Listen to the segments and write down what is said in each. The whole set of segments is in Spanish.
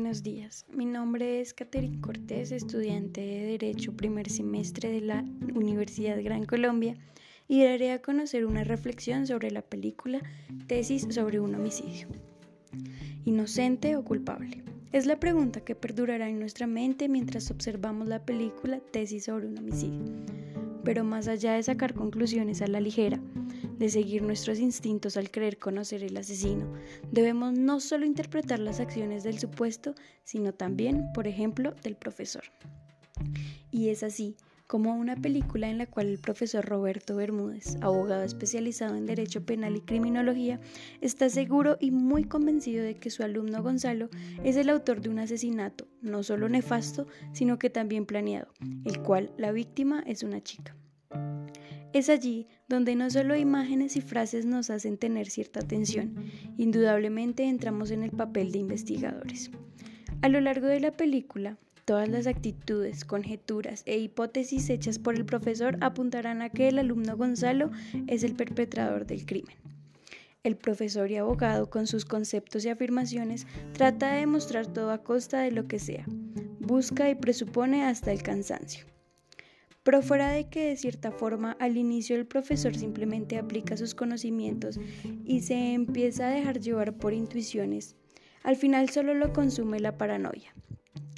Buenos días, mi nombre es Catherine Cortés, estudiante de Derecho primer semestre de la Universidad Gran Colombia y daré a conocer una reflexión sobre la película Tesis sobre un homicidio. ¿Inocente o culpable? Es la pregunta que perdurará en nuestra mente mientras observamos la película Tesis sobre un homicidio. Pero más allá de sacar conclusiones a la ligera, de seguir nuestros instintos al creer conocer el asesino, debemos no solo interpretar las acciones del supuesto, sino también, por ejemplo, del profesor. Y es así como una película en la cual el profesor Roberto Bermúdez, abogado especializado en Derecho Penal y Criminología, está seguro y muy convencido de que su alumno Gonzalo es el autor de un asesinato, no solo nefasto, sino que también planeado, el cual la víctima es una chica. Es allí donde no solo imágenes y frases nos hacen tener cierta atención, indudablemente entramos en el papel de investigadores. A lo largo de la película, todas las actitudes, conjeturas e hipótesis hechas por el profesor apuntarán a que el alumno Gonzalo es el perpetrador del crimen. El profesor y abogado, con sus conceptos y afirmaciones, trata de demostrar todo a costa de lo que sea, busca y presupone hasta el cansancio. Pero fuera de que de cierta forma al inicio el profesor simplemente aplica sus conocimientos y se empieza a dejar llevar por intuiciones, al final solo lo consume la paranoia.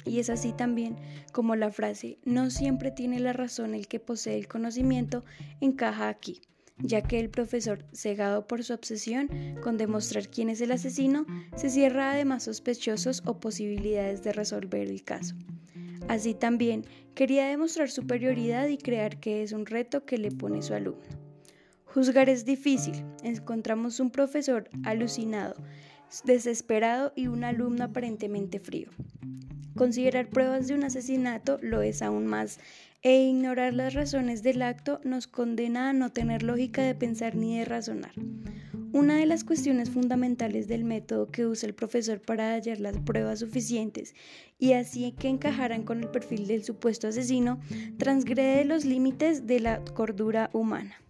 Y es así también como la frase no siempre tiene la razón el que posee el conocimiento encaja aquí, ya que el profesor, cegado por su obsesión con demostrar quién es el asesino, se cierra además sospechosos o posibilidades de resolver el caso. Así también quería demostrar superioridad y crear que es un reto que le pone su alumno. Juzgar es difícil. Encontramos un profesor alucinado, desesperado y un alumno aparentemente frío. Considerar pruebas de un asesinato lo es aún más e ignorar las razones del acto nos condena a no tener lógica de pensar ni de razonar. Una de las cuestiones fundamentales del método que usa el profesor para hallar las pruebas suficientes y así que encajaran con el perfil del supuesto asesino transgrede los límites de la cordura humana.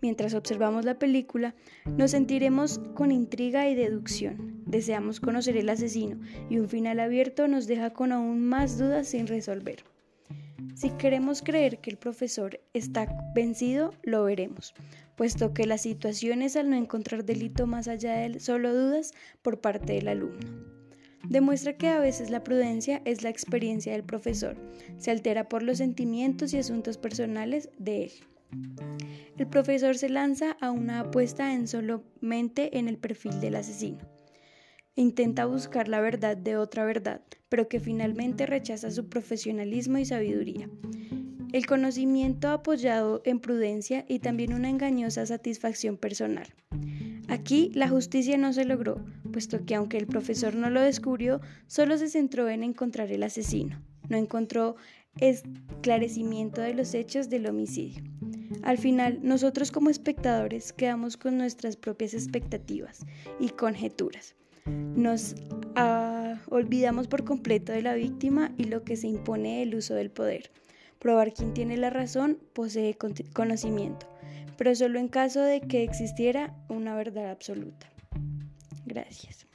Mientras observamos la película, nos sentiremos con intriga y deducción. Deseamos conocer el asesino y un final abierto nos deja con aún más dudas sin resolver. Si queremos creer que el profesor está vencido, lo veremos, puesto que la situación es al no encontrar delito más allá de solo dudas por parte del alumno. Demuestra que a veces la prudencia es la experiencia del profesor, se altera por los sentimientos y asuntos personales de él. El profesor se lanza a una apuesta en solamente en el perfil del asesino. Intenta buscar la verdad de otra verdad, pero que finalmente rechaza su profesionalismo y sabiduría. El conocimiento apoyado en prudencia y también una engañosa satisfacción personal. Aquí la justicia no se logró, puesto que aunque el profesor no lo descubrió, solo se centró en encontrar el asesino. No encontró esclarecimiento de los hechos del homicidio. Al final, nosotros como espectadores quedamos con nuestras propias expectativas y conjeturas. Nos ah, olvidamos por completo de la víctima y lo que se impone el uso del poder. Probar quién tiene la razón posee conocimiento, pero solo en caso de que existiera una verdad absoluta. Gracias.